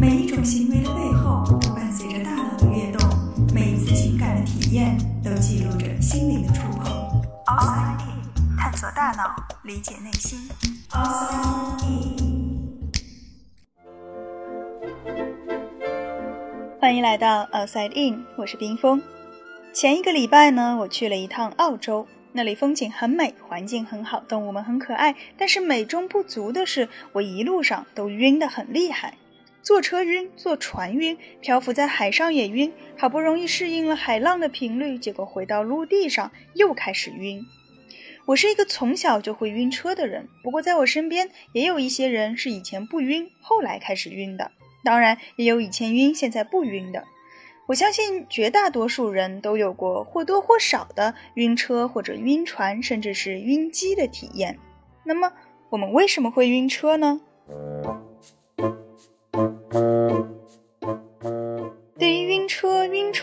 每一种行为的背后都伴随着大脑的跃动，每一次情感的体验都记录着心灵的触碰。Outside In，探索大脑，理解内心。Outside In。欢迎来到 Outside In，我是冰峰。前一个礼拜呢，我去了一趟澳洲，那里风景很美，环境很好，动物们很可爱。但是美中不足的是，我一路上都晕得很厉害，坐车晕，坐船晕，漂浮在海上也晕。好不容易适应了海浪的频率，结果回到陆地上又开始晕。我是一个从小就会晕车的人，不过在我身边也有一些人是以前不晕，后来开始晕的。当然，也有以前晕，现在不晕的。我相信绝大多数人都有过或多或少的晕车或者晕船，甚至是晕机的体验。那么，我们为什么会晕车呢？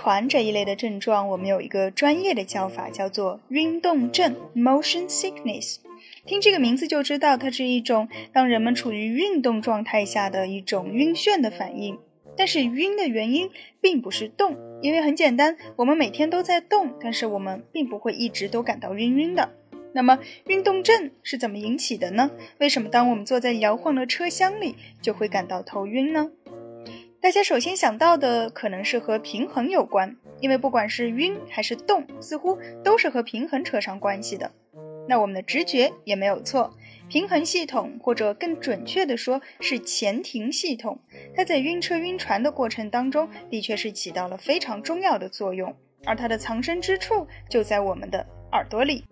车、晕船这一类的症状，我们有一个专业的叫法，叫做晕动症 （motion sickness）。听这个名字就知道，它是一种当人们处于运动状态下的一种晕眩的反应。但是晕的原因并不是动，因为很简单，我们每天都在动，但是我们并不会一直都感到晕晕的。那么运动症是怎么引起的呢？为什么当我们坐在摇晃的车厢里就会感到头晕呢？大家首先想到的可能是和平衡有关，因为不管是晕还是动，似乎都是和平衡扯上关系的。那我们的直觉也没有错。平衡系统，或者更准确的说是前庭系统，它在晕车晕船的过程当中，的确是起到了非常重要的作用，而它的藏身之处就在我们的耳朵里。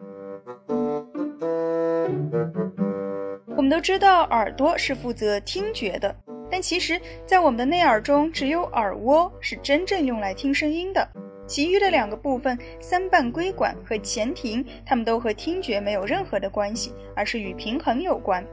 我们都知道耳朵是负责听觉的，但其实，在我们的内耳中，只有耳蜗是真正用来听声音的。其余的两个部分，三半规管和前庭，它们都和听觉没有任何的关系，而是与平衡有关。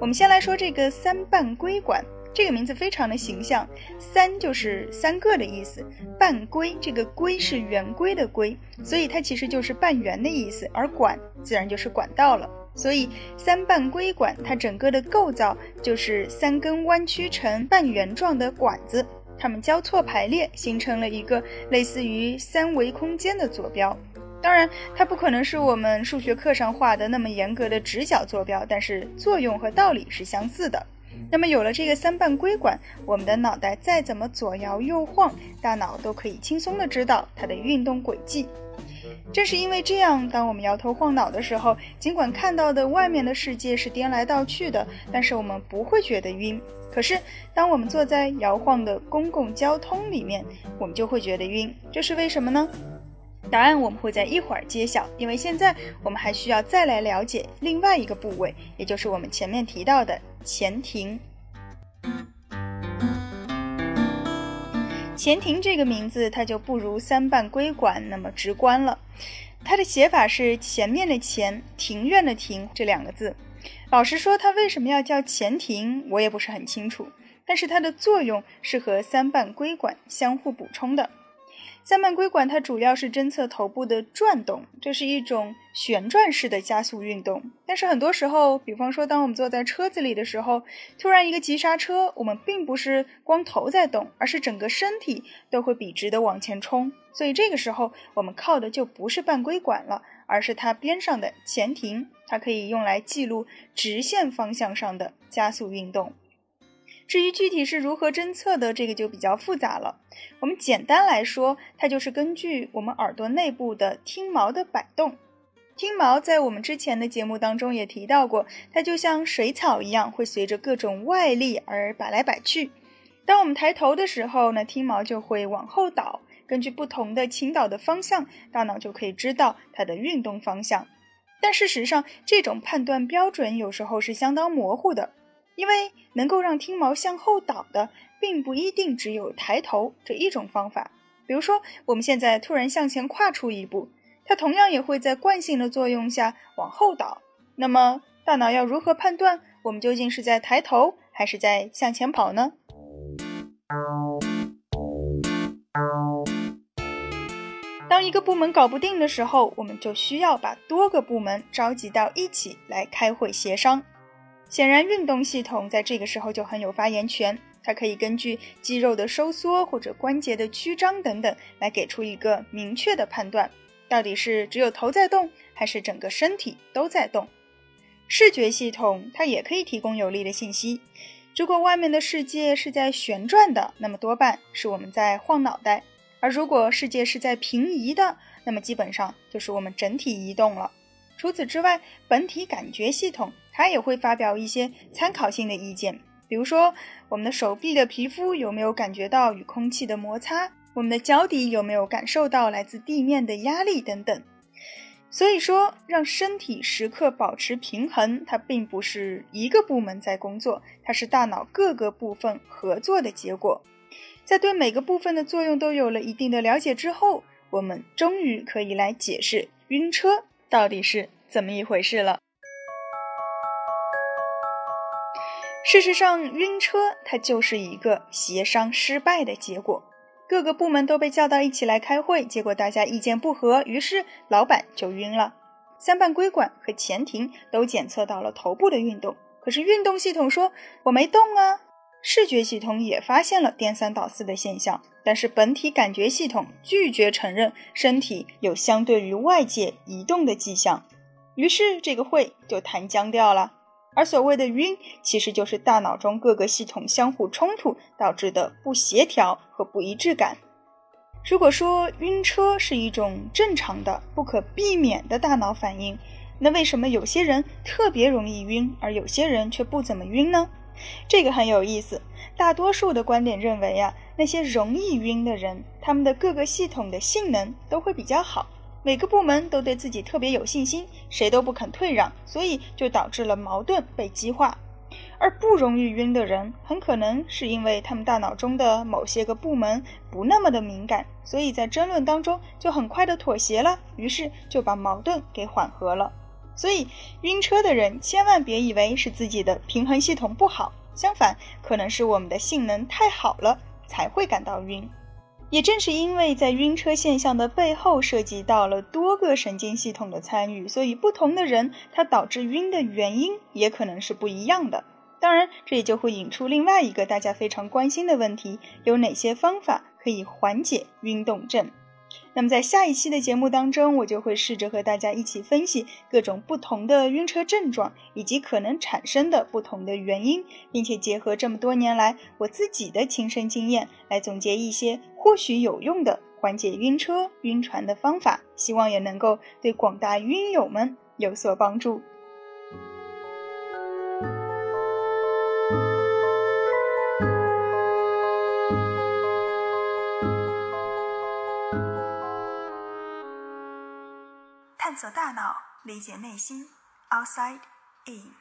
我们先来说这个三半规管，这个名字非常的形象，三就是三个的意思，半规这个规是圆规的规，所以它其实就是半圆的意思，而管自然就是管道了。所以三瓣规管它整个的构造就是三根弯曲成半圆状的管子。它们交错排列，形成了一个类似于三维空间的坐标。当然，它不可能是我们数学课上画的那么严格的直角坐标，但是作用和道理是相似的。那么，有了这个三半规管，我们的脑袋再怎么左摇右晃，大脑都可以轻松地知道它的运动轨迹。正是因为这样，当我们摇头晃脑的时候，尽管看到的外面的世界是颠来倒去的，但是我们不会觉得晕。可是，当我们坐在摇晃的公共交通里面，我们就会觉得晕。这是为什么呢？答案我们会在一会儿揭晓。因为现在我们还需要再来了解另外一个部位，也就是我们前面提到的前庭。前庭这个名字，它就不如三半规管那么直观了。它的写法是前面的前，庭院的庭这两个字。老实说，它为什么要叫前庭，我也不是很清楚。但是它的作用是和三半规管相互补充的。三半规管它主要是侦测头部的转动，这是一种旋转式的加速运动。但是很多时候，比方说当我们坐在车子里的时候，突然一个急刹车，我们并不是光头在动，而是整个身体都会笔直的往前冲。所以这个时候，我们靠的就不是半规管了，而是它边上的前庭，它可以用来记录直线方向上的加速运动。至于具体是如何侦测的，这个就比较复杂了。我们简单来说，它就是根据我们耳朵内部的听毛的摆动。听毛在我们之前的节目当中也提到过，它就像水草一样，会随着各种外力而摆来摆去。当我们抬头的时候呢，听毛就会往后倒。根据不同的倾倒的方向，大脑就可以知道它的运动方向。但事实上，这种判断标准有时候是相当模糊的。因为能够让听毛向后倒的，并不一定只有抬头这一种方法。比如说，我们现在突然向前跨出一步，它同样也会在惯性的作用下往后倒。那么，大脑要如何判断我们究竟是在抬头还是在向前跑呢？当一个部门搞不定的时候，我们就需要把多个部门召集到一起来开会协商。显然，运动系统在这个时候就很有发言权。它可以根据肌肉的收缩或者关节的曲张等等，来给出一个明确的判断，到底是只有头在动，还是整个身体都在动。视觉系统它也可以提供有力的信息。如果外面的世界是在旋转的，那么多半是我们在晃脑袋；而如果世界是在平移的，那么基本上就是我们整体移动了。除此之外，本体感觉系统他也会发表一些参考性的意见，比如说我们的手臂的皮肤有没有感觉到与空气的摩擦，我们的脚底有没有感受到来自地面的压力等等。所以说，让身体时刻保持平衡，它并不是一个部门在工作，它是大脑各个部分合作的结果。在对每个部分的作用都有了一定的了解之后，我们终于可以来解释晕车到底是怎么一回事了。事实上，晕车它就是一个协商失败的结果。各个部门都被叫到一起来开会，结果大家意见不合，于是老板就晕了。三半规管和前庭都检测到了头部的运动，可是运动系统说我没动啊。视觉系统也发现了颠三倒四的现象，但是本体感觉系统拒绝承认身体有相对于外界移动的迹象，于是这个会就谈僵掉了。而所谓的晕，其实就是大脑中各个系统相互冲突导致的不协调和不一致感。如果说晕车是一种正常的、不可避免的大脑反应，那为什么有些人特别容易晕，而有些人却不怎么晕呢？这个很有意思。大多数的观点认为啊，那些容易晕的人，他们的各个系统的性能都会比较好。每个部门都对自己特别有信心，谁都不肯退让，所以就导致了矛盾被激化。而不容易晕的人，很可能是因为他们大脑中的某些个部门不那么的敏感，所以在争论当中就很快的妥协了，于是就把矛盾给缓和了。所以晕车的人千万别以为是自己的平衡系统不好，相反，可能是我们的性能太好了才会感到晕。也正是因为在晕车现象的背后涉及到了多个神经系统的参与，所以不同的人他导致晕的原因也可能是不一样的。当然，这也就会引出另外一个大家非常关心的问题：有哪些方法可以缓解晕动症？那么在下一期的节目当中，我就会试着和大家一起分析各种不同的晕车症状以及可能产生的不同的原因，并且结合这么多年来我自己的亲身经验，来总结一些或许有用的缓解晕车、晕船的方法，希望也能够对广大晕友们有所帮助。理解内心。Outside in。